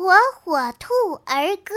火火兔儿歌。